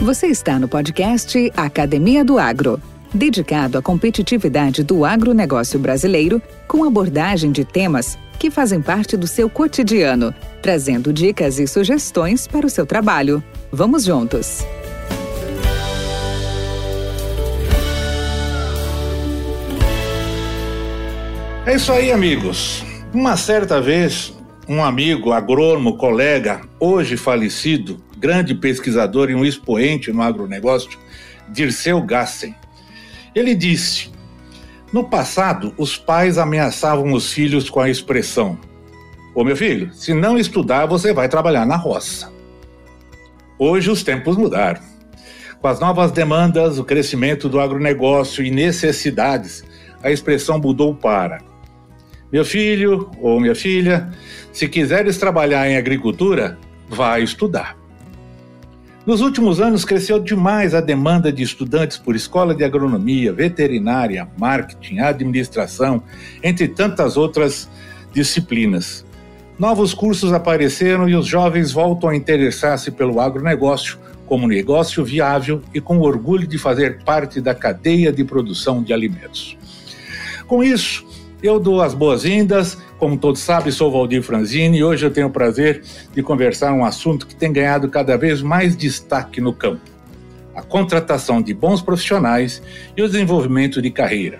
Você está no podcast Academia do Agro, dedicado à competitividade do agronegócio brasileiro, com abordagem de temas que fazem parte do seu cotidiano, trazendo dicas e sugestões para o seu trabalho. Vamos juntos! É isso aí, amigos. Uma certa vez, um amigo, agrônomo, colega, hoje falecido, grande pesquisador e um expoente no agronegócio, Dirceu Gassen. Ele disse: No passado, os pais ameaçavam os filhos com a expressão: Ô meu filho, se não estudar, você vai trabalhar na roça. Hoje os tempos mudaram. Com as novas demandas, o crescimento do agronegócio e necessidades, a expressão mudou para: Meu filho ou minha filha, se quiseres trabalhar em agricultura, vai estudar. Nos últimos anos, cresceu demais a demanda de estudantes por escola de agronomia, veterinária, marketing, administração, entre tantas outras disciplinas. Novos cursos apareceram e os jovens voltam a interessar-se pelo agronegócio como negócio viável e com orgulho de fazer parte da cadeia de produção de alimentos. Com isso, eu dou as boas-vindas. Como todos sabem, sou Valdir Franzini e hoje eu tenho o prazer de conversar um assunto que tem ganhado cada vez mais destaque no campo: a contratação de bons profissionais e o desenvolvimento de carreira.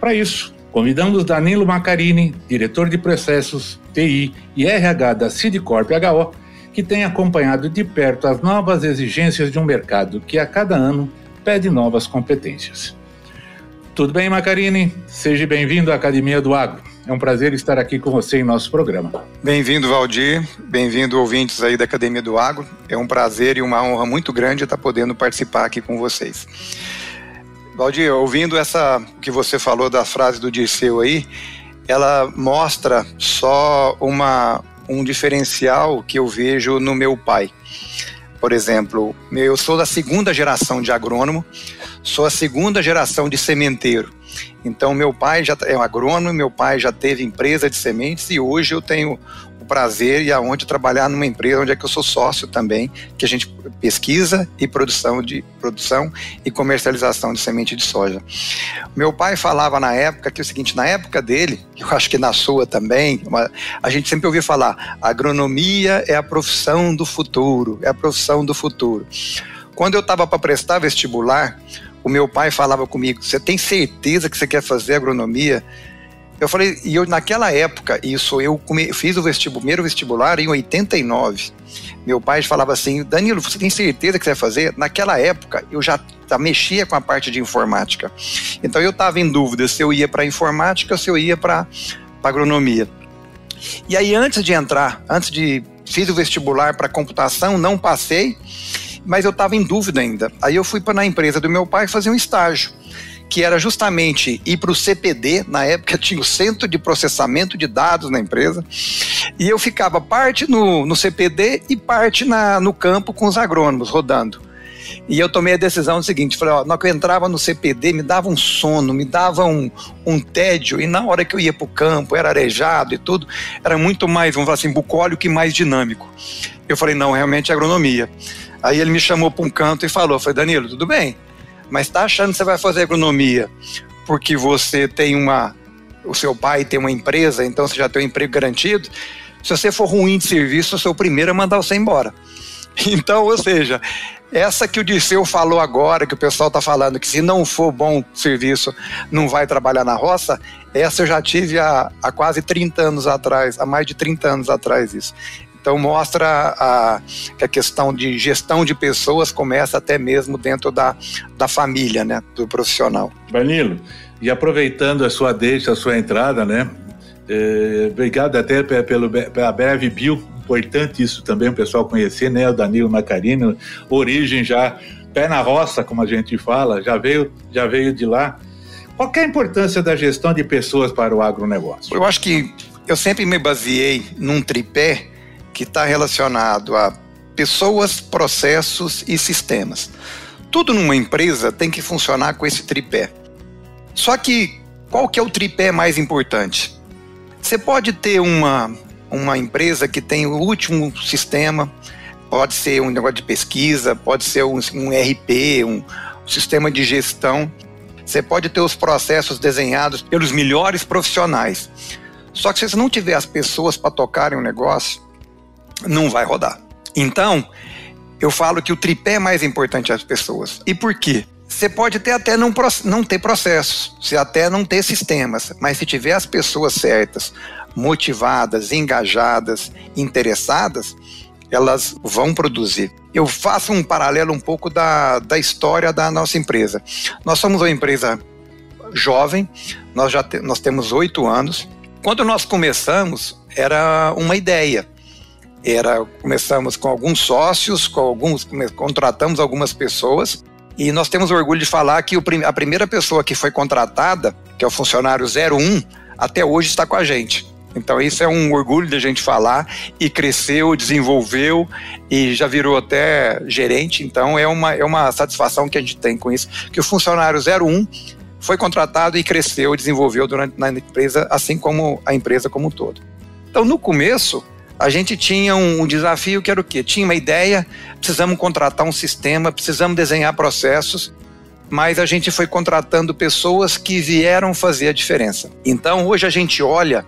Para isso, convidamos Danilo Macarini, diretor de processos, TI e RH da Sidcorp HO, que tem acompanhado de perto as novas exigências de um mercado que a cada ano pede novas competências. Tudo bem, Macarini? Seja bem-vindo à Academia do Agro. É um prazer estar aqui com você em nosso programa. Bem-vindo, Valdir. Bem-vindo, ouvintes aí da Academia do Agro. É um prazer e uma honra muito grande estar podendo participar aqui com vocês. Valdir, ouvindo essa que você falou da frase do Dirceu aí, ela mostra só uma, um diferencial que eu vejo no meu pai. Por exemplo, eu sou da segunda geração de agrônomo, sou a segunda geração de sementeiro. Então, meu pai já é um agrônomo, meu pai já teve empresa de sementes e hoje eu tenho prazer e aonde trabalhar numa empresa onde é que eu sou sócio também, que a gente pesquisa e produção de produção e comercialização de semente de soja. Meu pai falava na época que é o seguinte, na época dele, eu acho que na sua também, uma, a gente sempre ouvia falar, agronomia é a profissão do futuro, é a profissão do futuro. Quando eu estava para prestar vestibular, o meu pai falava comigo: "Você tem certeza que você quer fazer agronomia?" Eu falei, e eu naquela época, isso eu come, fiz o vestibular, primeiro vestibular em 89. Meu pai falava assim: Danilo, você tem certeza que você vai fazer? Naquela época eu já, mexia com a parte de informática. Então eu estava em dúvida se eu ia para informática ou se eu ia para agronomia. E aí antes de entrar, antes de fiz o vestibular para computação, não passei, mas eu estava em dúvida ainda. Aí eu fui para na empresa do meu pai fazer um estágio que era justamente ir para o CPD, na época tinha o Centro de Processamento de Dados na empresa, e eu ficava parte no, no CPD e parte na, no campo com os agrônomos rodando. E eu tomei a decisão seguinte: falei, ó, na hora que eu entrava no CPD, me dava um sono, me dava um, um tédio, e na hora que eu ia para o campo, era arejado e tudo, era muito mais, vamos falar assim, bucólico e mais dinâmico. Eu falei, não, realmente é agronomia. Aí ele me chamou para um canto e falou: falei, Danilo, tudo bem? mas está achando que você vai fazer agronomia porque você tem uma. O seu pai tem uma empresa, então você já tem um emprego garantido. Se você for ruim de serviço, eu sou o primeiro a mandar você embora. Então, ou seja, essa que o Dirceu falou agora, que o pessoal está falando, que se não for bom serviço, não vai trabalhar na roça, essa eu já tive há, há quase 30 anos atrás, há mais de 30 anos atrás isso. Então mostra a, que a questão de gestão de pessoas começa até mesmo dentro da, da família, né, do profissional. Danilo, e aproveitando a sua deixa, a sua entrada, né, é, obrigado até pelo, pela breve bio, importante isso também o pessoal conhecer, né, o Danilo Macarino, origem já pé na roça, como a gente fala, já veio, já veio de lá. Qual é a importância da gestão de pessoas para o agronegócio? Eu acho que eu sempre me baseei num tripé que está relacionado a pessoas, processos e sistemas. Tudo numa empresa tem que funcionar com esse tripé. Só que qual que é o tripé mais importante? Você pode ter uma, uma empresa que tem o último sistema, pode ser um negócio de pesquisa, pode ser um, um RP, um, um sistema de gestão. Você pode ter os processos desenhados pelos melhores profissionais. Só que se você não tiver as pessoas para tocarem o negócio, não vai rodar. Então, eu falo que o tripé é mais importante as pessoas. E por quê? Você pode ter até não, não ter processos, você até não ter sistemas, mas se tiver as pessoas certas, motivadas, engajadas, interessadas, elas vão produzir. Eu faço um paralelo um pouco da, da história da nossa empresa. Nós somos uma empresa jovem, nós já te, nós temos oito anos. Quando nós começamos, era uma ideia. Era, começamos com alguns sócios, com alguns, contratamos algumas pessoas e nós temos orgulho de falar que o, a primeira pessoa que foi contratada, que é o funcionário 01, até hoje está com a gente. Então isso é um orgulho da gente falar e cresceu, desenvolveu e já virou até gerente. Então é uma, é uma satisfação que a gente tem com isso, que o funcionário 01 foi contratado e cresceu, desenvolveu durante na empresa, assim como a empresa como um todo. Então no começo a gente tinha um, um, desafio que era o quê? Tinha uma ideia, precisamos contratar um sistema, precisamos desenhar processos, mas a gente foi contratando pessoas que vieram fazer a diferença. Então hoje a gente olha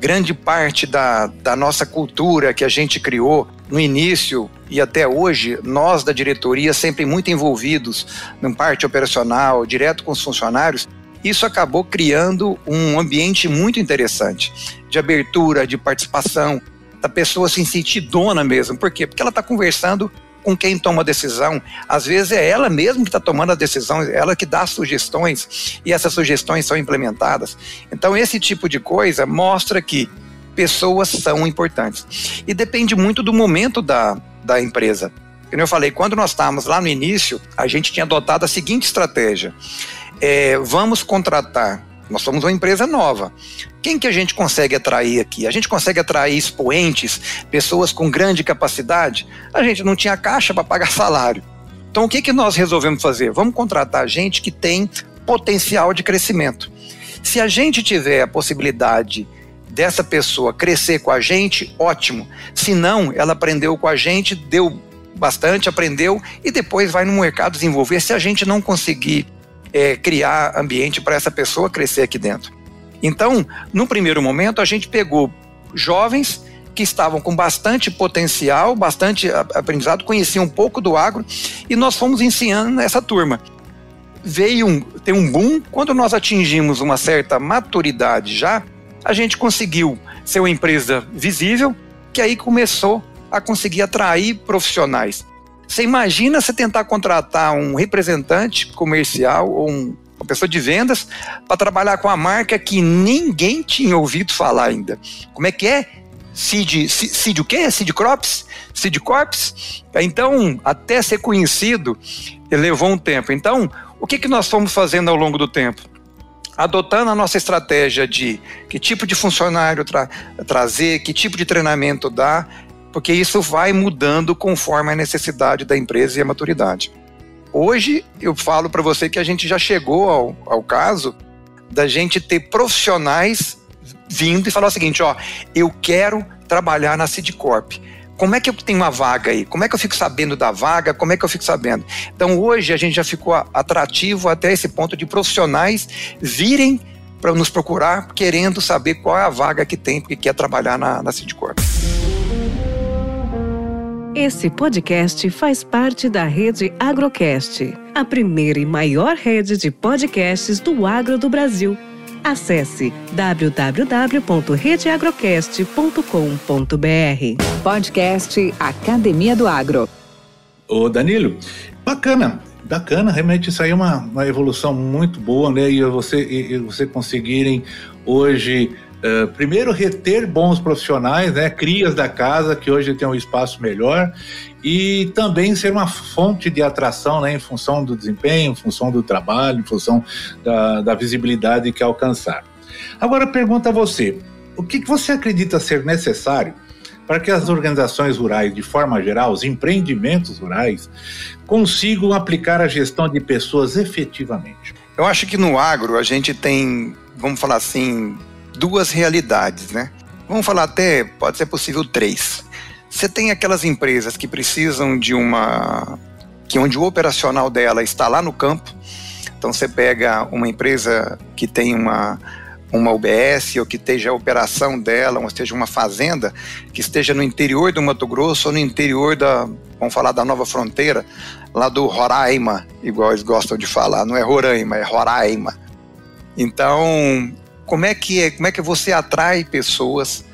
grande parte da, da nossa cultura que a gente criou no início e até hoje, nós da diretoria sempre muito envolvidos na parte operacional, direto com os funcionários, isso acabou criando um ambiente muito interessante de abertura, de participação, da pessoa se sentir dona mesmo. Por quê? Porque ela está conversando com quem toma a decisão. Às vezes é ela mesma que está tomando a decisão, é ela que dá sugestões e essas sugestões são implementadas. Então, esse tipo de coisa mostra que pessoas são importantes. E depende muito do momento da, da empresa. Como eu falei, quando nós estávamos lá no início, a gente tinha adotado a seguinte estratégia: é, vamos contratar nós somos uma empresa nova. Quem que a gente consegue atrair aqui? A gente consegue atrair expoentes, pessoas com grande capacidade? A gente não tinha caixa para pagar salário. Então o que, que nós resolvemos fazer? Vamos contratar gente que tem potencial de crescimento. Se a gente tiver a possibilidade dessa pessoa crescer com a gente, ótimo. Se não, ela aprendeu com a gente, deu bastante, aprendeu e depois vai no mercado desenvolver. Se a gente não conseguir é, criar ambiente para essa pessoa crescer aqui dentro. Então, no primeiro momento, a gente pegou jovens que estavam com bastante potencial, bastante aprendizado, conheciam um pouco do agro e nós fomos ensinando essa turma. Veio um, tem um boom, quando nós atingimos uma certa maturidade já, a gente conseguiu ser uma empresa visível, que aí começou a conseguir atrair profissionais. Você imagina você tentar contratar um representante comercial ou um, uma pessoa de vendas para trabalhar com a marca que ninguém tinha ouvido falar ainda. Como é que é? Cid, Cid o quê? Cid Crops? Cid Corps? Então, até ser conhecido, levou um tempo. Então, o que, que nós fomos fazendo ao longo do tempo? Adotando a nossa estratégia de que tipo de funcionário tra trazer, que tipo de treinamento dar, porque isso vai mudando conforme a necessidade da empresa e a maturidade. Hoje eu falo para você que a gente já chegou ao, ao caso da gente ter profissionais vindo e falar o seguinte, ó, eu quero trabalhar na Sidcorp. Como é que eu tenho uma vaga aí? Como é que eu fico sabendo da vaga? Como é que eu fico sabendo? Então hoje a gente já ficou atrativo até esse ponto de profissionais virem para nos procurar querendo saber qual é a vaga que tem porque quer trabalhar na, na Sidcorp. Esse podcast faz parte da rede Agrocast, a primeira e maior rede de podcasts do agro do Brasil. Acesse www.redeagrocast.com.br. Podcast Academia do Agro. Ô Danilo, bacana, bacana, realmente isso aí é uma, uma evolução muito boa, né? E você, e você conseguirem hoje Uh, primeiro, reter bons profissionais, né, crias da casa, que hoje tem um espaço melhor, e também ser uma fonte de atração né, em função do desempenho, em função do trabalho, em função da, da visibilidade que alcançar. Agora, pergunta a você: o que você acredita ser necessário para que as organizações rurais, de forma geral, os empreendimentos rurais, consigam aplicar a gestão de pessoas efetivamente? Eu acho que no agro a gente tem, vamos falar assim, duas realidades, né? Vamos falar até, pode ser possível três. Você tem aquelas empresas que precisam de uma. que onde o operacional dela está lá no campo. Então você pega uma empresa que tem uma, uma UBS ou que esteja a operação dela, ou esteja uma fazenda que esteja no interior do Mato Grosso ou no interior da, vamos falar da nova fronteira, lá do Roraima, igual eles gostam de falar, não é Roraima, é Roraima. Então, como é que é, como é que você atrai pessoas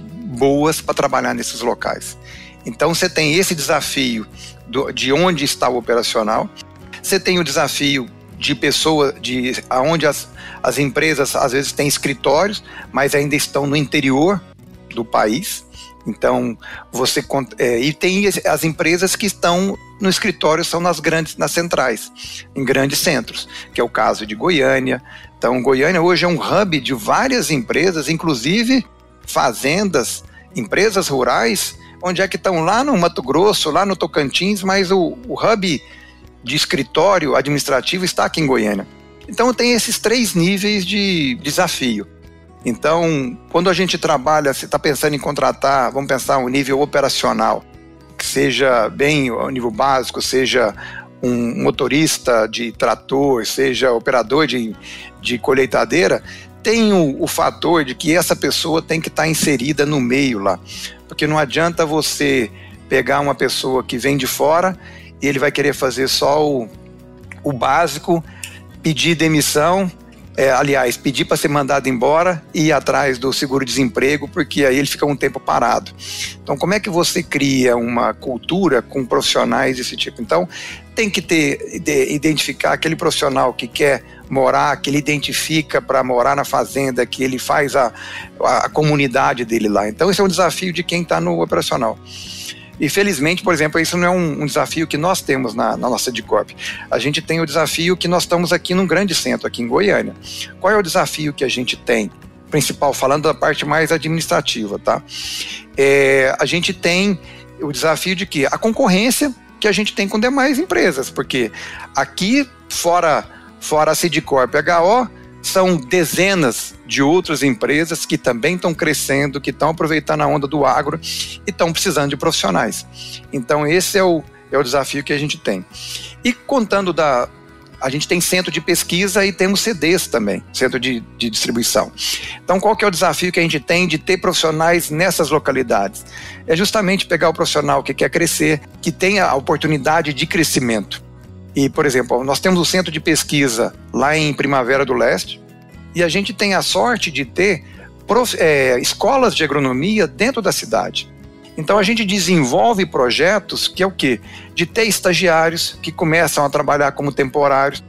boas para trabalhar nesses locais. Então você tem esse desafio do, de onde está o operacional, você tem o desafio de pessoas, de aonde as, as empresas às vezes têm escritórios, mas ainda estão no interior do país. Então você é, e tem as empresas que estão no escritório são nas grandes, nas centrais, em grandes centros, que é o caso de Goiânia. Então Goiânia hoje é um hub de várias empresas, inclusive fazendas, empresas rurais, onde é que estão lá no Mato Grosso, lá no Tocantins, mas o, o hub de escritório administrativo está aqui em Goiânia. Então tem esses três níveis de desafio. Então, quando a gente trabalha, se está pensando em contratar, vamos pensar um nível operacional, que seja bem o nível básico, seja um motorista de trator, seja operador de, de colheitadeira, tem o, o, fator de que essa pessoa tem que estar tá inserida no meio lá. Porque não adianta você pegar uma pessoa que vem de fora e ele vai querer fazer só o, o básico, pedir demissão, é, aliás, pedir para ser mandado embora e ir atrás do seguro-desemprego, porque aí ele fica um tempo parado. Então, como é que você cria uma cultura com profissionais desse tipo? Então, tem que ter, identificar aquele profissional que quer morar, que ele identifica para morar na fazenda, que ele faz a, a, a comunidade dele lá. Então, esse é um desafio de quem está no operacional. E felizmente, por exemplo, isso não é um, um desafio que nós temos na, na nossa DICOP. A gente tem o desafio que nós estamos aqui num grande centro, aqui em Goiânia. Qual é o desafio que a gente tem? Principal, falando da parte mais administrativa, tá? É, a gente tem o desafio de que a concorrência que a gente tem com demais empresas, porque aqui, fora, fora a Cidcorp e HO, são dezenas de outras empresas que também estão crescendo, que estão aproveitando a onda do agro e estão precisando de profissionais. Então, esse é o, é o desafio que a gente tem. E contando da. A gente tem centro de pesquisa e temos CDs também, centro de, de distribuição. Então, qual que é o desafio que a gente tem de ter profissionais nessas localidades? É justamente pegar o profissional que quer crescer, que tenha a oportunidade de crescimento. E, por exemplo, nós temos o centro de pesquisa lá em Primavera do Leste, e a gente tem a sorte de ter prof, é, escolas de agronomia dentro da cidade. Então a gente desenvolve projetos que é o quê? De ter estagiários que começam a trabalhar como temporários.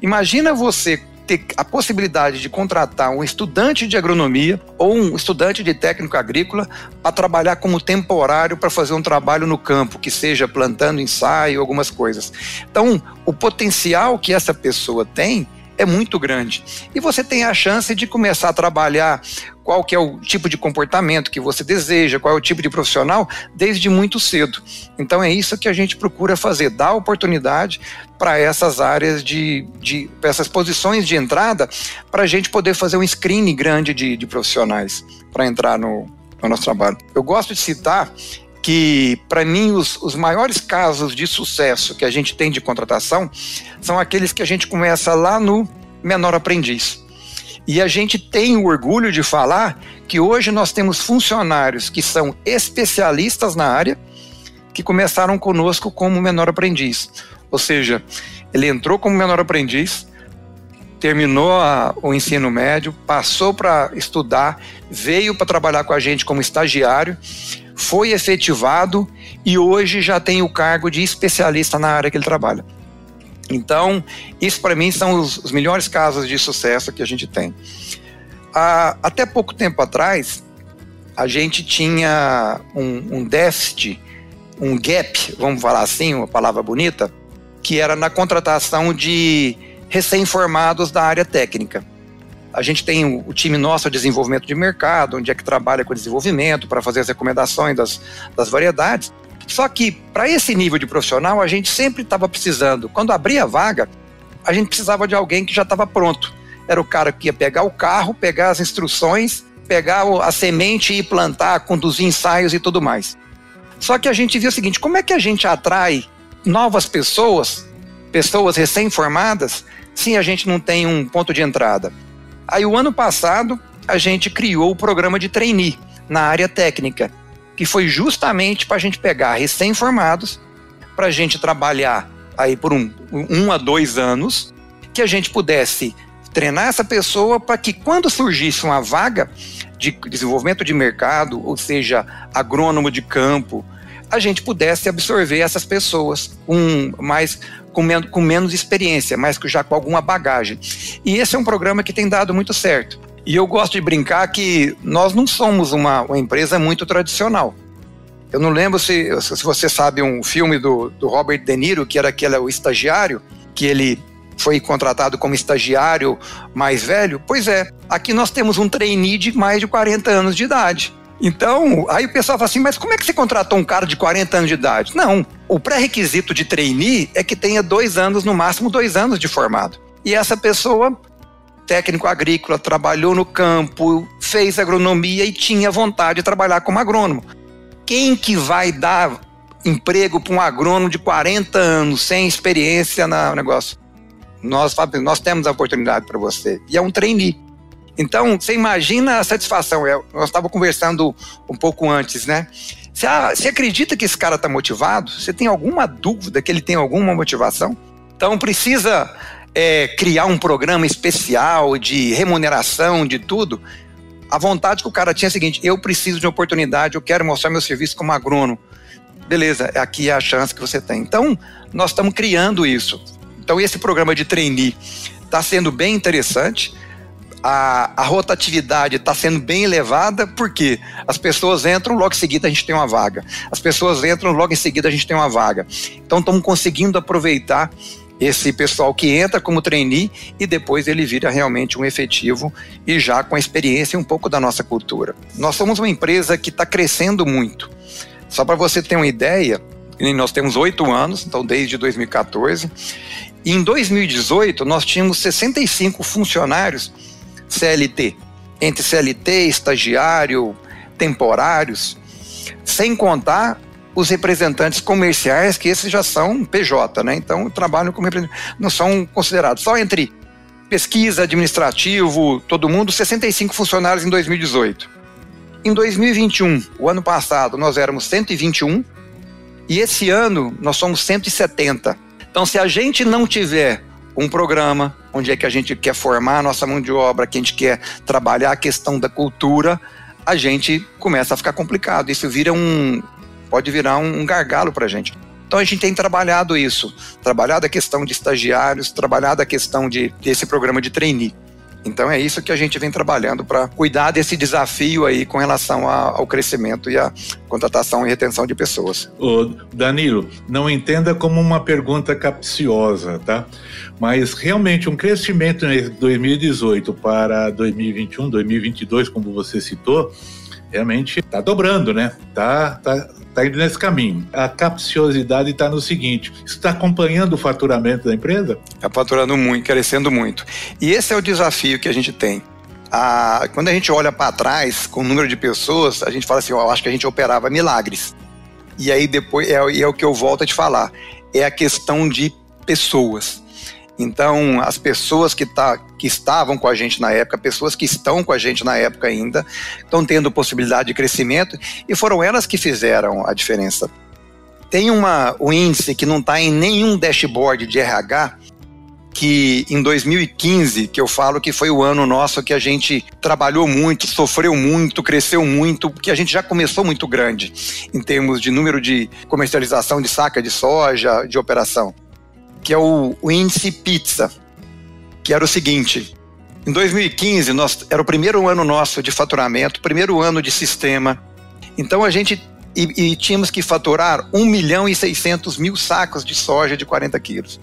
Imagina você ter a possibilidade de contratar um estudante de agronomia ou um estudante de técnico agrícola para trabalhar como temporário para fazer um trabalho no campo, que seja plantando ensaio, algumas coisas. Então, o potencial que essa pessoa tem é muito grande. E você tem a chance de começar a trabalhar qual que é o tipo de comportamento que você deseja, qual é o tipo de profissional, desde muito cedo. Então é isso que a gente procura fazer, dar oportunidade para essas áreas de, de essas posições de entrada, para a gente poder fazer um screening grande de, de profissionais para entrar no, no nosso trabalho. Eu gosto de citar que, para mim, os, os, maiores casos de sucesso que a gente tem de contratação são aqueles que a gente começa lá no menor aprendiz. E a gente tem o orgulho de falar que hoje nós temos funcionários que são especialistas na área, que começaram conosco como menor aprendiz. Ou seja, ele entrou como menor aprendiz, terminou a, o ensino médio, passou para estudar, veio para trabalhar com a gente como estagiário foi efetivado e hoje já tem o cargo de especialista na área que ele trabalha. Então, isso para mim são os, os, melhores casos de sucesso que a gente tem. Ah, até pouco tempo atrás, a gente tinha um, um déficit, um gap, vamos falar assim, uma palavra bonita, que era na contratação de recém-formados da área técnica. A gente tem o, time nosso de desenvolvimento de mercado, onde é que trabalha com desenvolvimento para fazer as recomendações das, das variedades. Só que para esse nível de profissional, a gente sempre estava precisando. Quando abria a vaga, a gente precisava de alguém que já estava pronto. Era o cara que ia pegar o carro, pegar as instruções, pegar a semente e plantar, conduzir ensaios e tudo mais. Só que a gente viu o seguinte: como é que a gente atrai novas pessoas, pessoas recém-formadas, se a gente não tem um ponto de entrada? Aí, o ano passado, a gente criou o programa de trainee na área técnica, que foi justamente para a gente pegar recém-formados, para a gente trabalhar aí por um, um a dois anos, que a gente pudesse treinar essa pessoa para que quando surgisse uma vaga de desenvolvimento de mercado, ou seja, agrônomo de campo, a gente pudesse absorver essas pessoas. Com mais com, men com menos experiência, mas já com alguma bagagem. E esse é um programa que tem dado muito certo. E eu gosto de brincar que nós não somos uma, uma empresa muito tradicional. Eu não lembro se, se você sabe um filme do, do Robert De Niro, que era aquele o estagiário, que ele foi contratado como estagiário mais velho. Pois é, aqui nós temos um trainee de mais de 40 anos de idade. Então, aí o pessoal fala assim, mas como é que você contratou um cara de 40 anos de idade? Não, o pré-requisito de trainee é que tenha dois anos, no máximo dois anos de formado. E essa pessoa técnico agrícola, trabalhou no campo, fez agronomia e tinha vontade de trabalhar como agrônomo. Quem que vai dar emprego para um agrônomo de 40 anos sem experiência no negócio? Nós, nós temos a oportunidade para você. E é um trainee. Então, você imagina a satisfação. Eu, nós estávamos conversando um pouco antes, né? Você, ah, você acredita que esse cara está motivado? Você tem alguma dúvida que ele tem alguma motivação? Então, precisa é, criar um programa especial de remuneração, de tudo, a vontade que o cara tinha é a seguinte: eu preciso de uma oportunidade, eu quero mostrar meu serviço como agrônomo. Beleza, aqui é a chance que você tem. Então, nós estamos criando isso. Então, esse programa de trainee está sendo bem interessante. A, a rotatividade está sendo bem elevada, porque as pessoas entram, logo em seguida a gente tem uma vaga. As pessoas entram, logo em seguida a gente tem uma vaga. Então, estamos conseguindo aproveitar esse pessoal que entra como trainee e depois ele vira realmente um efetivo e já com a experiência e um pouco da nossa cultura. Nós somos uma empresa que está crescendo muito. Só para você ter uma ideia, nós temos oito anos, então desde 2014. E em 2018 nós tínhamos 65 funcionários CLT, entre CLT, estagiário, temporários, sem contar os representantes comerciais, que esses já são PJ, né? Então trabalham como não são considerados. Só entre pesquisa, administrativo, todo mundo, 65 funcionários em 2018. Em 2021, o ano passado, nós éramos 121 e esse ano nós somos 170. Então, se a gente não tiver um programa onde é que a gente quer formar a nossa mão de obra, que a gente quer trabalhar a questão da cultura, a gente começa a ficar complicado. Isso vira um, pode virar um, gargalo para a gente. Então a gente tem trabalhado isso, trabalhado a questão de estagiários, trabalhado a questão de, desse programa de trainee. Então é isso que a gente vem trabalhando para cuidar desse desafio aí com relação a, ao crescimento e a contratação e retenção de pessoas. Ô, Danilo, não entenda como uma pergunta capciosa, tá? Mas realmente um crescimento em 2018 para 2021, 2022, como você citou, realmente está dobrando, né? Tá, tá, tá indo nesse caminho. A capciosidade está no seguinte: está acompanhando o faturamento da empresa? Está faturando muito, crescendo muito. E esse é o desafio que a gente tem. A, quando a gente olha para trás com o número de pessoas, a gente fala assim: eu acho que a gente operava milagres. E aí depois é, é o que eu volto a te falar: é a questão de pessoas. Então, as pessoas que, tá, que estavam com a gente na época, pessoas que estão com a gente na época ainda, estão tendo possibilidade de crescimento e foram elas que fizeram a diferença. Tem uma, um índice que não está em nenhum dashboard de RH, que em 2015, que eu falo que foi o ano nosso que a gente trabalhou muito, sofreu muito, cresceu muito, porque a gente já começou muito grande em termos de número de comercialização de saca de soja, de operação que é o, o índice pizza, que era o seguinte: em 2015, nós, era o primeiro ano nosso de faturamento, primeiro ano de sistema. Então a gente e, e, tínhamos que faturar 1 milhão e 600 mil sacos de soja de 40 quilos.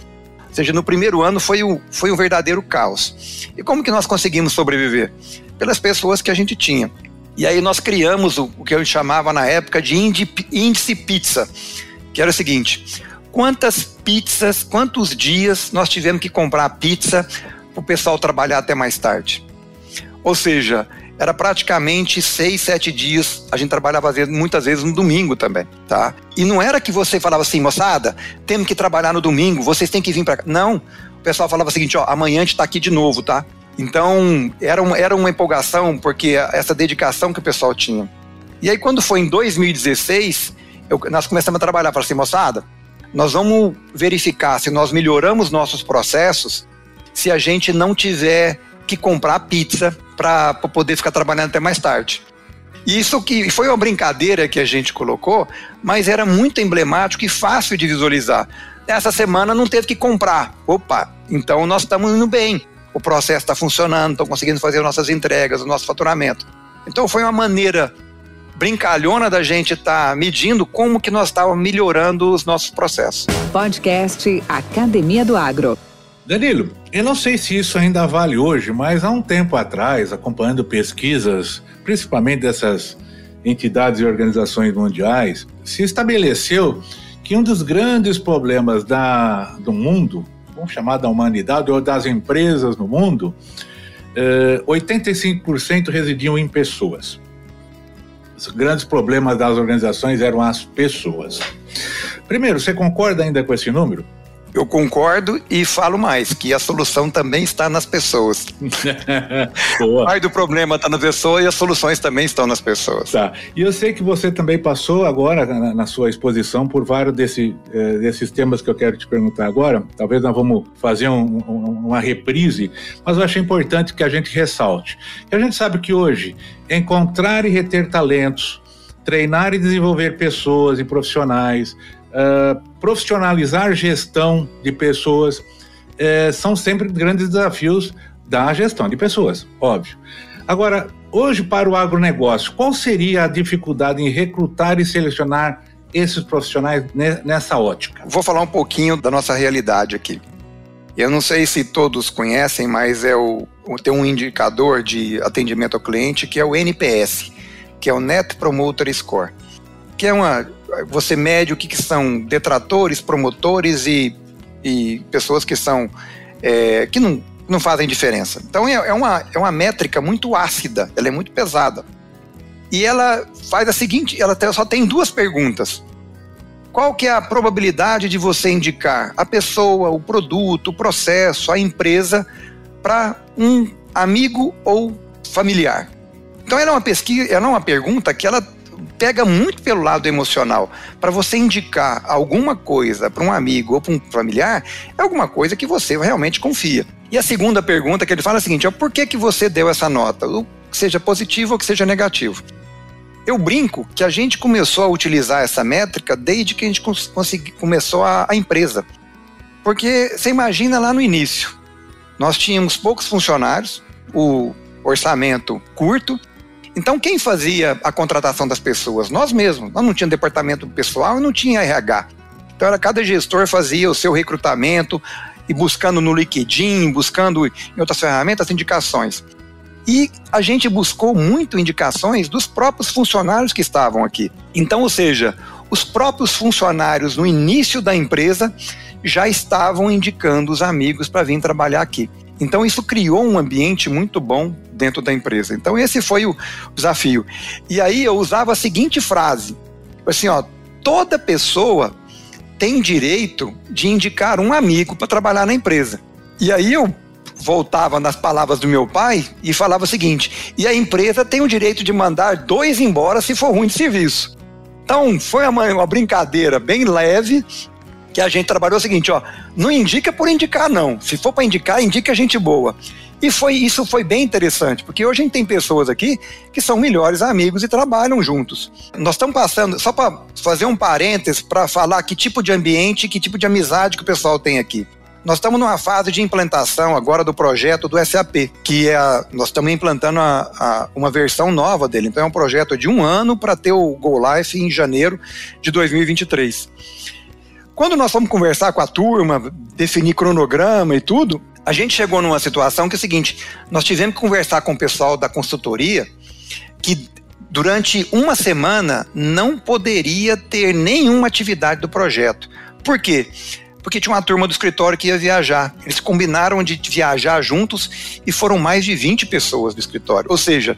Ou seja, no primeiro ano foi, o, foi um verdadeiro caos. E como que nós conseguimos sobreviver? Pelas pessoas que a gente tinha. E aí nós criamos o, o que eu chamava na época de índice pizza, que era o seguinte: quantas pizzas, quantos dias nós tivemos que comprar pizza para o pessoal trabalhar até mais tarde. Ou seja, era praticamente seis, sete dias. A gente trabalhava muitas vezes no domingo também, tá? E não era que você falava assim, moçada, temos que trabalhar no domingo, vocês têm que vir para cá. Não. O pessoal falava o seguinte, ó, amanhã a gente está aqui de novo, tá? Então, era, uma, era uma empolgação, porque essa dedicação que o pessoal tinha. E aí, quando foi em 2016, eu, nós começamos a trabalhar, falei assim, moçada, nós vamos verificar se nós melhoramos nossos processos se a gente não tiver que comprar pizza para poder ficar trabalhando até mais tarde. Isso que foi uma brincadeira que a gente colocou, mas era muito emblemático e fácil de visualizar. Essa semana não teve que comprar. Opa, então nós estamos indo bem. O processo está funcionando, estamos conseguindo fazer as nossas entregas, o nosso faturamento. Então foi uma maneira brincalhona da gente estar tá medindo como que nós estávamos melhorando os nossos processos. Podcast Academia do Agro. Danilo, eu não sei se isso ainda vale hoje, mas há um tempo atrás, acompanhando pesquisas, principalmente dessas entidades e organizações mundiais, se estabeleceu que um dos grandes problemas da, do mundo, vamos chamar da humanidade ou das empresas no mundo, eh, 85% residiam em pessoas. Os grandes problemas das organizações eram as pessoas. Primeiro, você concorda ainda com esse número? Eu concordo e falo mais, que a solução também está nas pessoas. o pai do problema está na pessoa e as soluções também estão nas pessoas. Tá. E eu sei que você também passou agora na, na sua exposição por vários desse, eh, desses temas que eu quero te perguntar agora. Talvez nós vamos fazer um, um, uma reprise, mas eu acho importante que a gente ressalte. Que a gente sabe que hoje encontrar e reter talentos, treinar e desenvolver pessoas e profissionais, uh, profissionalizar gestão de pessoas uh, são sempre grandes desafios da gestão de pessoas, óbvio. Agora, hoje para o agronegócio, qual seria a dificuldade em recrutar e selecionar esses profissionais nessa ótica? Vou falar um pouquinho da nossa realidade aqui. Eu não sei se todos conhecem, mas é o, tem um indicador de atendimento ao cliente que é o NPS, que é o Net Promoter Score, que é uma você mede o que, que são detratores, promotores e, e pessoas que são é, que não, não fazem diferença. Então é, é, uma, é uma métrica muito ácida, ela é muito pesada. E ela faz a seguinte, ela só tem duas perguntas. Qual que é a probabilidade de você indicar a pessoa, o produto, o processo, a empresa para um amigo ou familiar? Então ela é uma pesquisa, ela é uma pergunta que ela pega muito pelo lado emocional. Para você indicar alguma coisa para um amigo ou para um familiar, é alguma coisa que você realmente confia. E a segunda pergunta que ele fala é a seguinte: é por que, que você deu essa nota? Que seja positivo ou que seja negativo. Eu brinco que a gente começou a utilizar essa métrica desde que a gente começou a, a empresa. Porque você imagina lá no início, nós tínhamos poucos funcionários, o orçamento curto, então, quem fazia a contratação das pessoas? Nós mesmos. Nós não tínhamos departamento pessoal e não tinha RH. Então, era cada gestor fazia o seu recrutamento e buscando no LinkedIn, buscando em outras ferramentas indicações. E a gente buscou muito indicações dos próprios funcionários que estavam aqui. Então, ou seja, os próprios funcionários no início da empresa já estavam indicando os amigos para vir trabalhar aqui. Então isso criou um ambiente muito bom dentro da empresa. Então esse foi o desafio. E aí eu usava a seguinte frase, assim, ó, toda pessoa tem direito de indicar um amigo para trabalhar na empresa. E aí eu voltava nas palavras do meu pai e falava o seguinte: e a empresa tem o direito de mandar dois embora se for ruim de serviço. Então foi uma, uma brincadeira bem leve, que a gente trabalhou o seguinte, ó, não indica por indicar não. Se for para indicar, indica gente boa. E foi isso foi bem interessante, porque hoje a gente tem pessoas aqui que são melhores amigos e trabalham juntos. Nós estamos passando, só para fazer um parênteses para falar que tipo de ambiente, que tipo de amizade que o pessoal tem aqui. Nós estamos numa fase de implantação agora do projeto do SAP, que é a, nós estamos implantando a, a, uma versão nova dele. Então é um projeto de um ano para ter o Go Live em janeiro de 2023. Quando nós fomos conversar com a turma, definir cronograma e tudo, a gente chegou numa situação que é o seguinte: nós tivemos que conversar com o pessoal da consultoria que durante uma semana não poderia ter nenhuma atividade do projeto. Por quê? Porque tinha uma turma do escritório que ia viajar. Eles combinaram de viajar juntos e foram mais de 20 pessoas do escritório. Ou seja,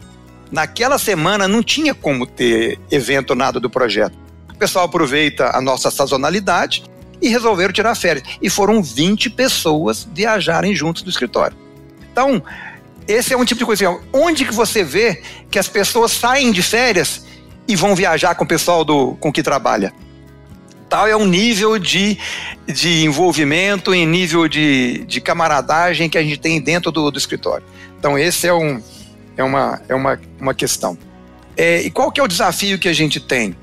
Naquela semana não tinha como ter evento nada do projeto. O pessoal aproveita a nossa sazonalidade e resolveram tirar férias. E foram 20 pessoas viajarem juntos do escritório. Então, esse é um tipo de coisa. Assim, onde que você vê que as pessoas saem de férias e vão viajar com o pessoal do, com que trabalha? Tal é um nível de, de envolvimento e nível de, de camaradagem que a gente tem dentro do, do escritório. Então, esse é, um, é, uma, é uma, uma questão. É, e qual que é o desafio que a gente tem?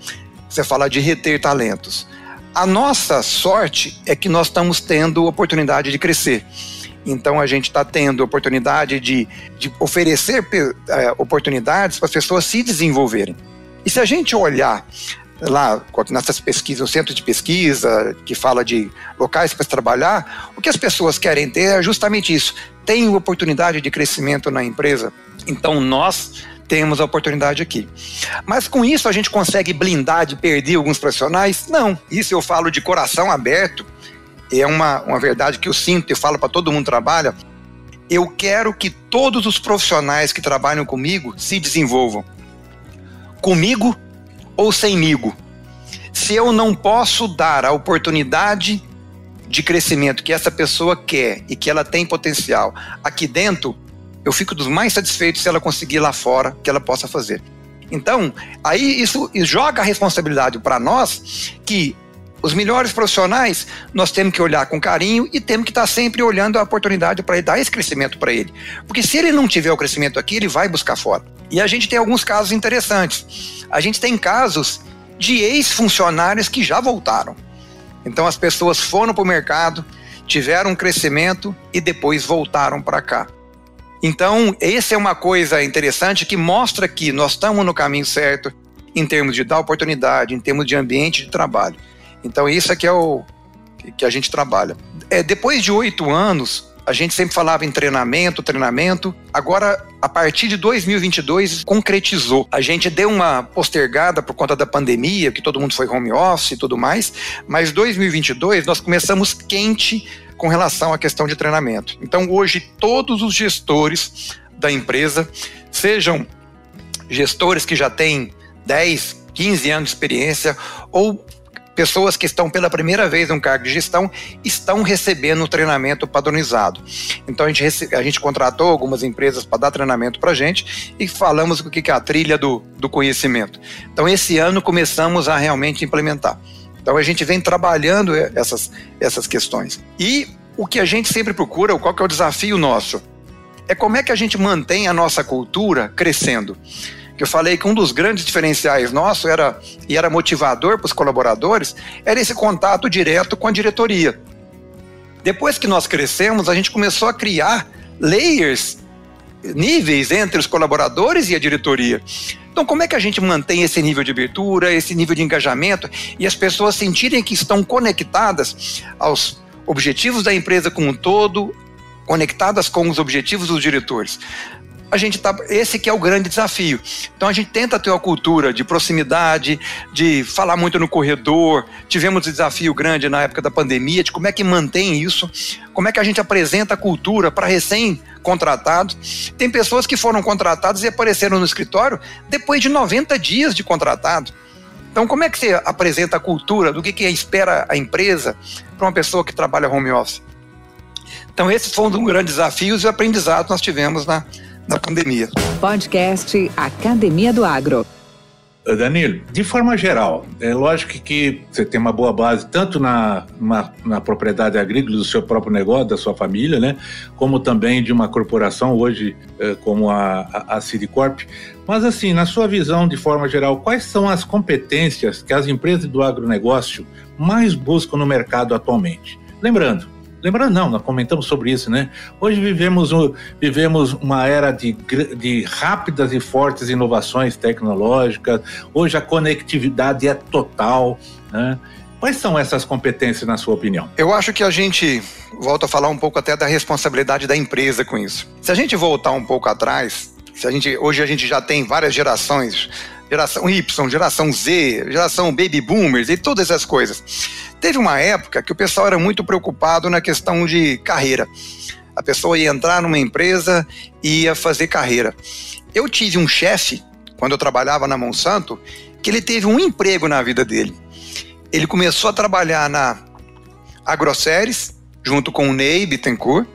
Você fala de reter talentos. A nossa sorte é que nós estamos tendo oportunidade de crescer. Então a gente está tendo oportunidade de, de oferecer é, oportunidades para as pessoas se desenvolverem. E se a gente olhar lá nessas pesquisas, o centro de pesquisa que fala de locais para trabalhar, o que as pessoas querem ter é justamente isso. Tem oportunidade de crescimento na empresa. Então nós temos a oportunidade aqui. Mas com isso a gente consegue blindar de perder alguns profissionais? Não. Isso eu falo de coração aberto é uma, uma verdade que eu sinto e falo para todo mundo que trabalha. Eu quero que todos os profissionais que trabalham comigo se desenvolvam. Comigo ou semigo. Se eu não posso dar a oportunidade de crescimento que essa pessoa quer e que ela tem potencial aqui dentro, eu fico dos mais satisfeitos se ela conseguir lá fora que ela possa fazer. Então, aí isso joga a responsabilidade para nós que os melhores profissionais, nós temos que olhar com carinho e temos que estar sempre olhando a oportunidade para dar esse crescimento para ele. Porque se ele não tiver o crescimento aqui, ele vai buscar fora. E a gente tem alguns casos interessantes. A gente tem casos de ex-funcionários que já voltaram. Então as pessoas foram para o mercado, tiveram um crescimento e depois voltaram para cá. Então, essa é uma coisa interessante que mostra que nós estamos no caminho certo em termos de dar oportunidade, em termos de ambiente de trabalho. Então isso aqui é o que a gente trabalha. É, depois de oito anos, a gente sempre falava em treinamento, treinamento. Agora, a partir de 2022, concretizou. A gente deu uma postergada por conta da pandemia, que todo mundo foi home office e tudo mais, mas 2022 nós começamos quente com relação à questão de treinamento. Então, hoje, todos os gestores da empresa, sejam gestores que já têm 10, 15 anos de experiência ou pessoas que estão pela primeira vez no cargo de gestão estão recebendo treinamento padronizado. Então a gente, a gente contratou algumas empresas para dar treinamento para a gente e falamos o que é a trilha do, do conhecimento. Então esse ano começamos a realmente implementar. Então a gente vem trabalhando essas, essas questões. E o que a gente sempre procura, qual que é o desafio nosso? É como é que a gente mantém a nossa cultura crescendo eu falei que um dos grandes diferenciais nosso era e era motivador para os colaboradores, era esse contato direto com a diretoria. Depois que nós crescemos, a gente começou a criar layers, níveis entre os colaboradores e a diretoria. Então, como é que a gente mantém esse nível de abertura, esse nível de engajamento e as pessoas sentirem que estão conectadas aos objetivos da empresa como um todo, conectadas com os objetivos dos diretores? A gente tá. Esse que é o grande desafio. Então a gente tenta ter uma cultura de proximidade, de falar muito no corredor. Tivemos um desafio grande na época da pandemia de como é que mantém isso, como é que a gente apresenta a cultura para recém-contratados. Tem pessoas que foram contratadas e apareceram no escritório depois de 90 dias de contratado. Então, como é que você apresenta a cultura do que, que espera a empresa para uma pessoa que trabalha home office? Então, esses foram um grandes desafios e aprendizados que nós tivemos na, na pandemia. Podcast Academia do Agro. Danilo, de forma geral, é lógico que você tem uma boa base tanto na, na, na, propriedade agrícola do seu próprio negócio, da sua família, né, como também de uma corporação hoje é, como a, a, a. Mas assim, na sua visão de forma geral, quais são as competências que as empresas do agronegócio mais buscam no mercado atualmente? Lembrando, Lembrando, não, nós comentamos sobre isso, né? Hoje vivemos, vivemos uma era de, de rápidas e fortes inovações tecnológicas, hoje a conectividade é total, né? Quais são essas competências, na sua opinião? Eu acho que a gente volta a falar um pouco até da responsabilidade da empresa com isso. Se a gente voltar um pouco atrás, se a gente, hoje a gente já tem várias gerações, geração Y, geração Z, geração Baby Boomers e todas essas coisas. Teve uma época que o pessoal era muito preocupado na questão de carreira. A pessoa ia entrar numa empresa e ia fazer carreira. Eu tive um chefe, quando eu trabalhava na Monsanto, que ele teve um emprego na vida dele. Ele começou a trabalhar na Agroceres, junto com o Ney Bittencourt,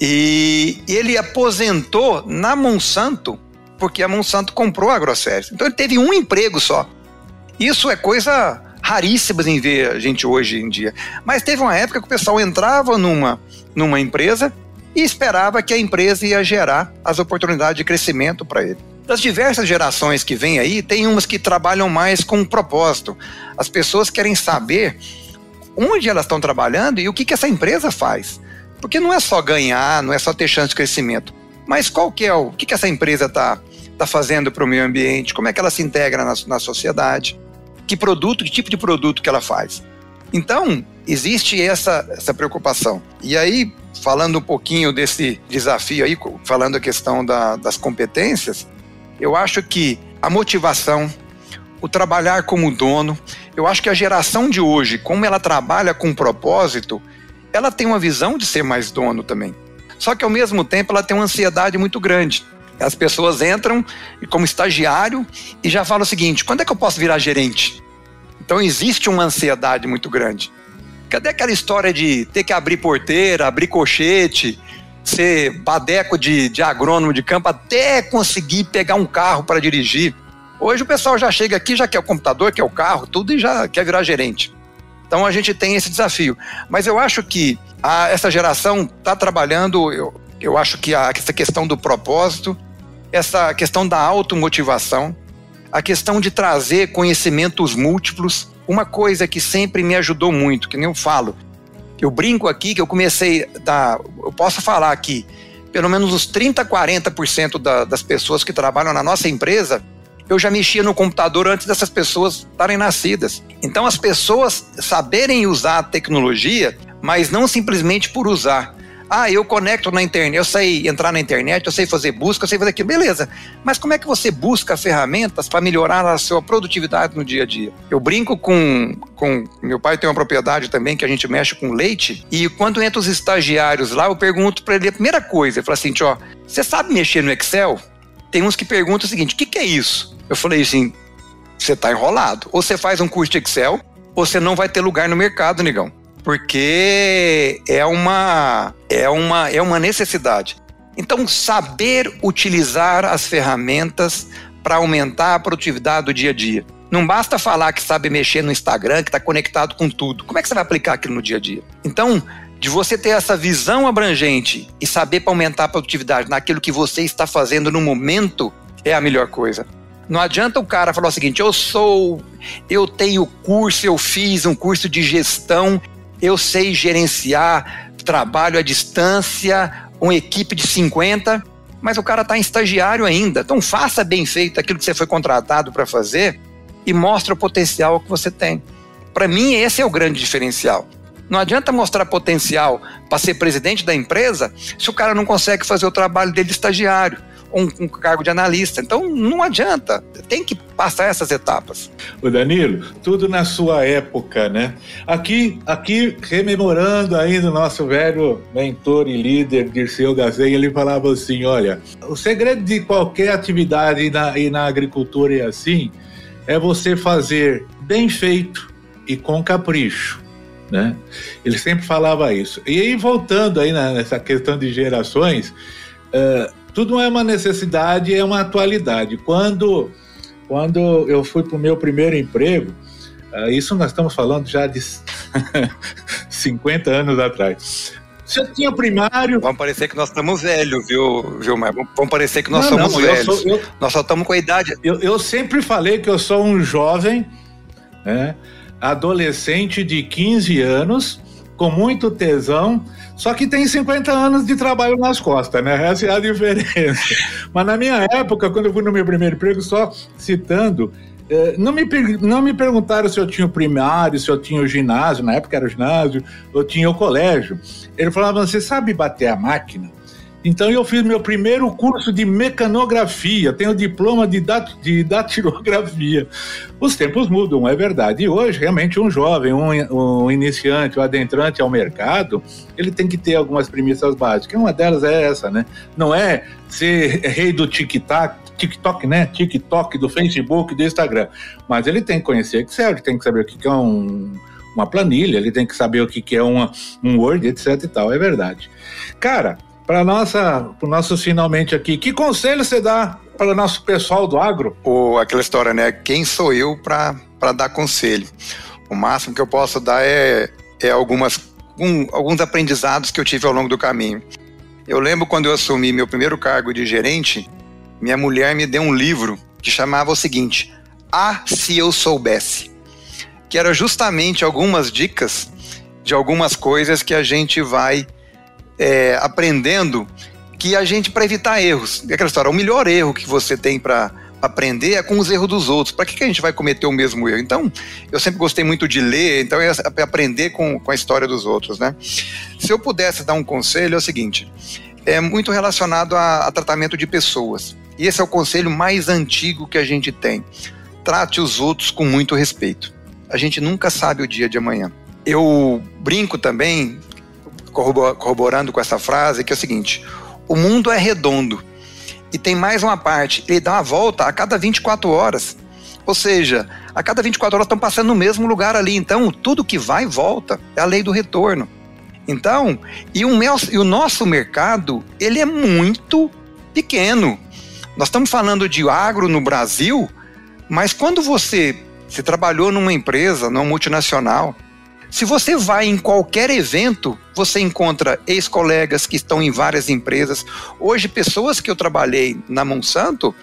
e ele aposentou na Monsanto, porque a Monsanto comprou a Agroceres. Então ele teve um emprego só. Isso é coisa raríssima em ver a gente hoje em dia. Mas teve uma época que o pessoal entrava numa, numa empresa e esperava que a empresa ia gerar as oportunidades de crescimento para ele. Das diversas gerações que vêm aí, tem umas que trabalham mais com um propósito. As pessoas querem saber onde elas estão trabalhando e o que, que essa empresa faz. Porque não é só ganhar, não é só ter chance de crescimento. Mas qual que é o, o que, que essa empresa está tá fazendo para o meio ambiente? Como é que ela se integra na, na sociedade? Que produto, que tipo de produto que ela faz? Então, existe essa, essa preocupação. E aí, falando um pouquinho desse desafio aí, falando a questão da, das competências, eu acho que a motivação, o trabalhar como dono, eu acho que a geração de hoje, como ela trabalha com propósito, ela tem uma visão de ser mais dono também. Só que ao mesmo tempo ela tem uma ansiedade muito grande. As pessoas entram como estagiário e já falam o seguinte: quando é que eu posso virar gerente? Então existe uma ansiedade muito grande. Cadê aquela história de ter que abrir porteira, abrir cochete, ser badeco de, de agrônomo de campo até conseguir pegar um carro para dirigir? Hoje o pessoal já chega aqui, já quer o computador, quer o carro, tudo e já quer virar gerente. Então a gente tem esse desafio. Mas eu acho que a, essa geração está trabalhando, eu, eu acho que a, essa questão do propósito, essa questão da automotivação, a questão de trazer conhecimentos múltiplos, uma coisa que sempre me ajudou muito, que nem eu falo. Eu brinco aqui que eu comecei da. Eu posso falar aqui, pelo menos uns 30, 40% da, das pessoas que trabalham na nossa empresa eu já mexia no computador antes dessas pessoas estarem nascidas. Então, as pessoas saberem usar a tecnologia, mas não simplesmente por usar. Ah, eu conecto na internet, eu sei entrar na internet, eu sei fazer busca, eu sei fazer aquilo, beleza. Mas como é que você busca ferramentas para melhorar a sua produtividade no dia a dia? Eu brinco com, com. Meu pai tem uma propriedade também que a gente mexe com leite, e quando entra os estagiários lá, eu pergunto para ele a primeira coisa: eu falo assim, ó, você sabe mexer no Excel? Tem uns que perguntam o seguinte: o que, que é isso? Eu falei assim: você está enrolado. Ou você faz um curso de Excel, ou você não vai ter lugar no mercado, negão. Porque é uma, é uma, é uma necessidade. Então, saber utilizar as ferramentas para aumentar a produtividade do dia a dia. Não basta falar que sabe mexer no Instagram, que está conectado com tudo. Como é que você vai aplicar aquilo no dia a dia? Então, de você ter essa visão abrangente e saber para aumentar a produtividade naquilo que você está fazendo no momento, é a melhor coisa. Não adianta o cara falar o seguinte: eu sou, eu tenho curso, eu fiz um curso de gestão, eu sei gerenciar trabalho à distância, uma equipe de 50, mas o cara está em estagiário ainda. Então faça bem feito aquilo que você foi contratado para fazer e mostre o potencial que você tem. Para mim, esse é o grande diferencial. Não adianta mostrar potencial para ser presidente da empresa se o cara não consegue fazer o trabalho dele de estagiário um, um cargo de analista. Então não adianta, tem que passar essas etapas. O Danilo, tudo na sua época, né? Aqui, aqui rememorando ainda o nosso velho mentor e líder Dirceu Gazenha, ele falava assim: olha, o segredo de qualquer atividade e na, e na agricultura é assim, é você fazer bem feito e com capricho né? Ele sempre falava isso. E aí, voltando aí nessa questão de gerações, uh, tudo é uma necessidade, é uma atualidade. Quando, quando eu fui para o meu primeiro emprego, uh, isso nós estamos falando já de 50 anos atrás. Você tinha primário. Vamos parecer que nós estamos velhos, viu, viu Mar? Vamos parecer que nós não, somos não, velhos. Sou, eu, nós só estamos com a idade. Eu, eu sempre falei que eu sou um jovem, né? adolescente de 15 anos, com muito tesão, só que tem 50 anos de trabalho nas costas, né? Essa é a diferença. Mas na minha época, quando eu fui no meu primeiro emprego, só citando, eh, não me, não me perguntaram se eu tinha o primário, se eu tinha o ginásio, na época era o ginásio, ou tinha o colégio. Ele falava, você sabe bater a máquina? Então eu fiz meu primeiro curso de mecanografia, tenho diploma de, dat de datilografia. Os tempos mudam, é verdade. E hoje, realmente, um jovem, um, um iniciante, um adentrante ao mercado, ele tem que ter algumas premissas básicas. Uma delas é essa, né? Não é ser rei do tic-tac, TikTok, né? TikTok, do Facebook, do Instagram. Mas ele tem que conhecer Excel, ele tem que saber o que é um, uma planilha, ele tem que saber o que é uma, um Word, etc e tal. É verdade. Cara, para nossa, para nossos finalmente aqui, que conselho você dá para o nosso pessoal do agro? Ou aquela história, né? Quem sou eu para dar conselho? O máximo que eu posso dar é, é algumas, um, alguns aprendizados que eu tive ao longo do caminho. Eu lembro quando eu assumi meu primeiro cargo de gerente, minha mulher me deu um livro que chamava o seguinte: Ah, se eu soubesse. Que era justamente algumas dicas de algumas coisas que a gente vai é, aprendendo que a gente, para evitar erros, é aquela história, o melhor erro que você tem para aprender é com os erros dos outros. Para que, que a gente vai cometer o mesmo erro? Então, eu sempre gostei muito de ler, então é aprender com, com a história dos outros, né? Se eu pudesse dar um conselho, é o seguinte: é muito relacionado a, a tratamento de pessoas. E esse é o conselho mais antigo que a gente tem. Trate os outros com muito respeito. A gente nunca sabe o dia de amanhã. Eu brinco também, corroborando com essa frase, que é o seguinte: o mundo é redondo e tem mais uma parte, ele dá uma volta a cada 24 horas. Ou seja, a cada 24 horas estão passando no mesmo lugar ali. Então, tudo que vai volta. É a lei do retorno. Então, e o, meu, e o nosso mercado, ele é muito pequeno. Nós estamos falando de agro no Brasil, mas quando você se trabalhou numa empresa, numa multinacional, se você vai em qualquer evento, você encontra ex-colegas que estão em várias empresas. Hoje, pessoas que eu trabalhei na Monsanto,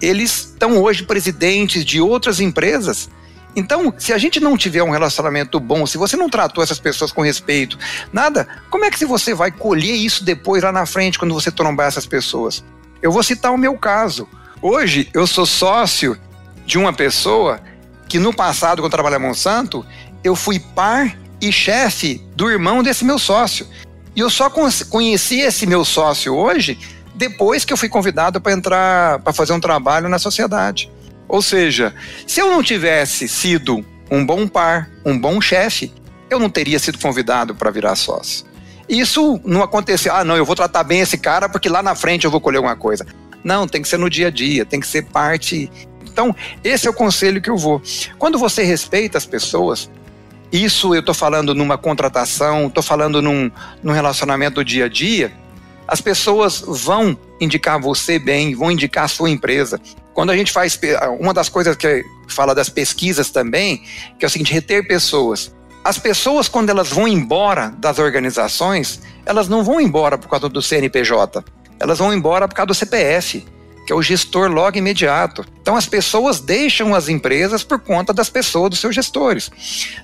eles estão hoje presidentes de outras empresas. Então, se a gente não tiver um relacionamento bom, se você não tratou essas pessoas com respeito, nada, como é que você vai colher isso depois lá na frente, quando você trombar essas pessoas? Eu vou citar o meu caso. Hoje eu sou sócio de uma pessoa que no passado, quando eu trabalhei na Monsanto, eu fui par e chefe do irmão desse meu sócio. E eu só conheci esse meu sócio hoje depois que eu fui convidado para entrar, para fazer um trabalho na sociedade. Ou seja, se eu não tivesse sido um bom par, um bom chefe, eu não teria sido convidado para virar sócio. Isso não aconteceu, ah, não, eu vou tratar bem esse cara porque lá na frente eu vou colher alguma coisa. Não, tem que ser no dia a dia, tem que ser parte. Então, esse é o conselho que eu vou. Quando você respeita as pessoas, isso eu estou falando numa contratação, estou falando num, num relacionamento do dia a dia, as pessoas vão indicar você bem, vão indicar a sua empresa. Quando a gente faz, uma das coisas que fala das pesquisas também, que é o seguinte, reter pessoas. As pessoas, quando elas vão embora das organizações, elas não vão embora por causa do CNPJ, elas vão embora por causa do CPF, que é o gestor logo imediato. Então, as pessoas deixam as empresas por conta das pessoas, dos seus gestores.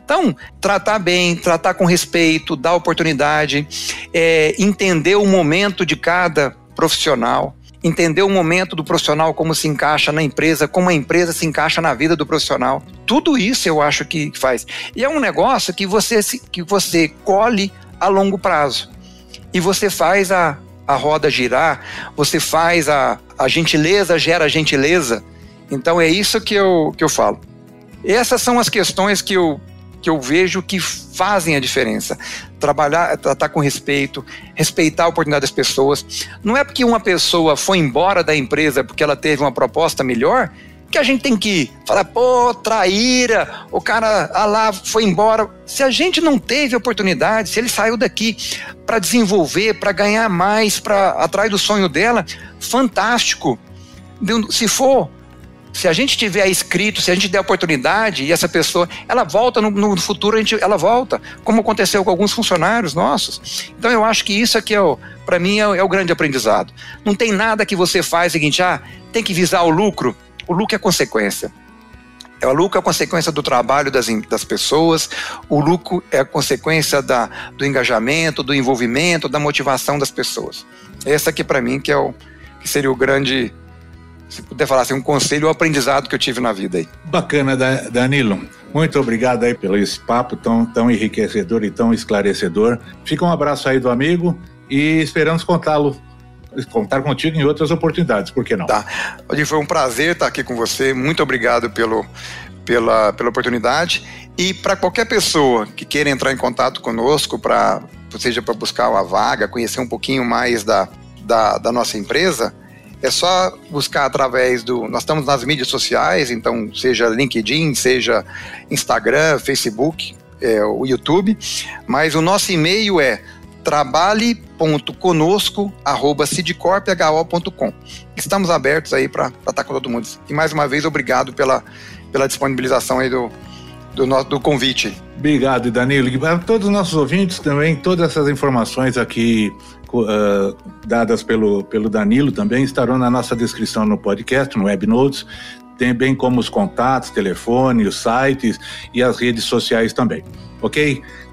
Então, tratar bem, tratar com respeito, dar oportunidade, é, entender o momento de cada profissional entender o momento do profissional, como se encaixa na empresa, como a empresa se encaixa na vida do profissional. Tudo isso eu acho que faz. E é um negócio que você, que você colhe a longo prazo. E você faz a, a roda girar, você faz a, a gentileza gera gentileza. Então é isso que eu, que eu falo. Essas são as questões que eu, que eu vejo que fazem a diferença. Trabalhar, tratar com respeito, respeitar a oportunidade das pessoas. Não é porque uma pessoa foi embora da empresa porque ela teve uma proposta melhor que a gente tem que falar, pô, traíra, o cara ah lá foi embora. Se a gente não teve oportunidade, se ele saiu daqui para desenvolver, para ganhar mais, para atrás do sonho dela, fantástico. Se for se a gente tiver escrito, se a gente der oportunidade e essa pessoa, ela volta no, no futuro, a gente, ela volta, como aconteceu com alguns funcionários nossos. Então eu acho que isso aqui é para mim é, é, o grande aprendizado. Não tem nada que você faz seguinte, ah, tem que visar o lucro. O lucro é consequência. É, o lucro é a consequência do trabalho das, das pessoas, o lucro é a consequência da, do engajamento, do envolvimento, da motivação das pessoas. Esse aqui para mim que é o que seria o grande se puder falar assim, um conselho ou aprendizado que eu tive na vida aí. Bacana, Danilo. Muito obrigado aí pelo esse papo tão, tão enriquecedor e tão esclarecedor. Fica um abraço aí do amigo e esperamos contá-lo contar contigo em outras oportunidades, por que não? Tá. Foi um prazer estar aqui com você. Muito obrigado pelo, pela, pela oportunidade. E para qualquer pessoa que queira entrar em contato conosco, para seja para buscar uma vaga, conhecer um pouquinho mais da, da, da nossa empresa, é só buscar através do. Nós estamos nas mídias sociais, então, seja LinkedIn, seja Instagram, Facebook, é, o YouTube, mas o nosso e-mail é trabalhe.conosco@sidcorpho.com. Estamos abertos aí para estar com todo mundo. E mais uma vez obrigado pela, pela disponibilização aí do, do, no, do convite. Obrigado, Danilo. E para todos os nossos ouvintes também, todas essas informações aqui uh, dadas pelo, pelo Danilo também estarão na nossa descrição no podcast, no WebNotes, tem bem como os contatos, telefone, os sites e as redes sociais também. Ok?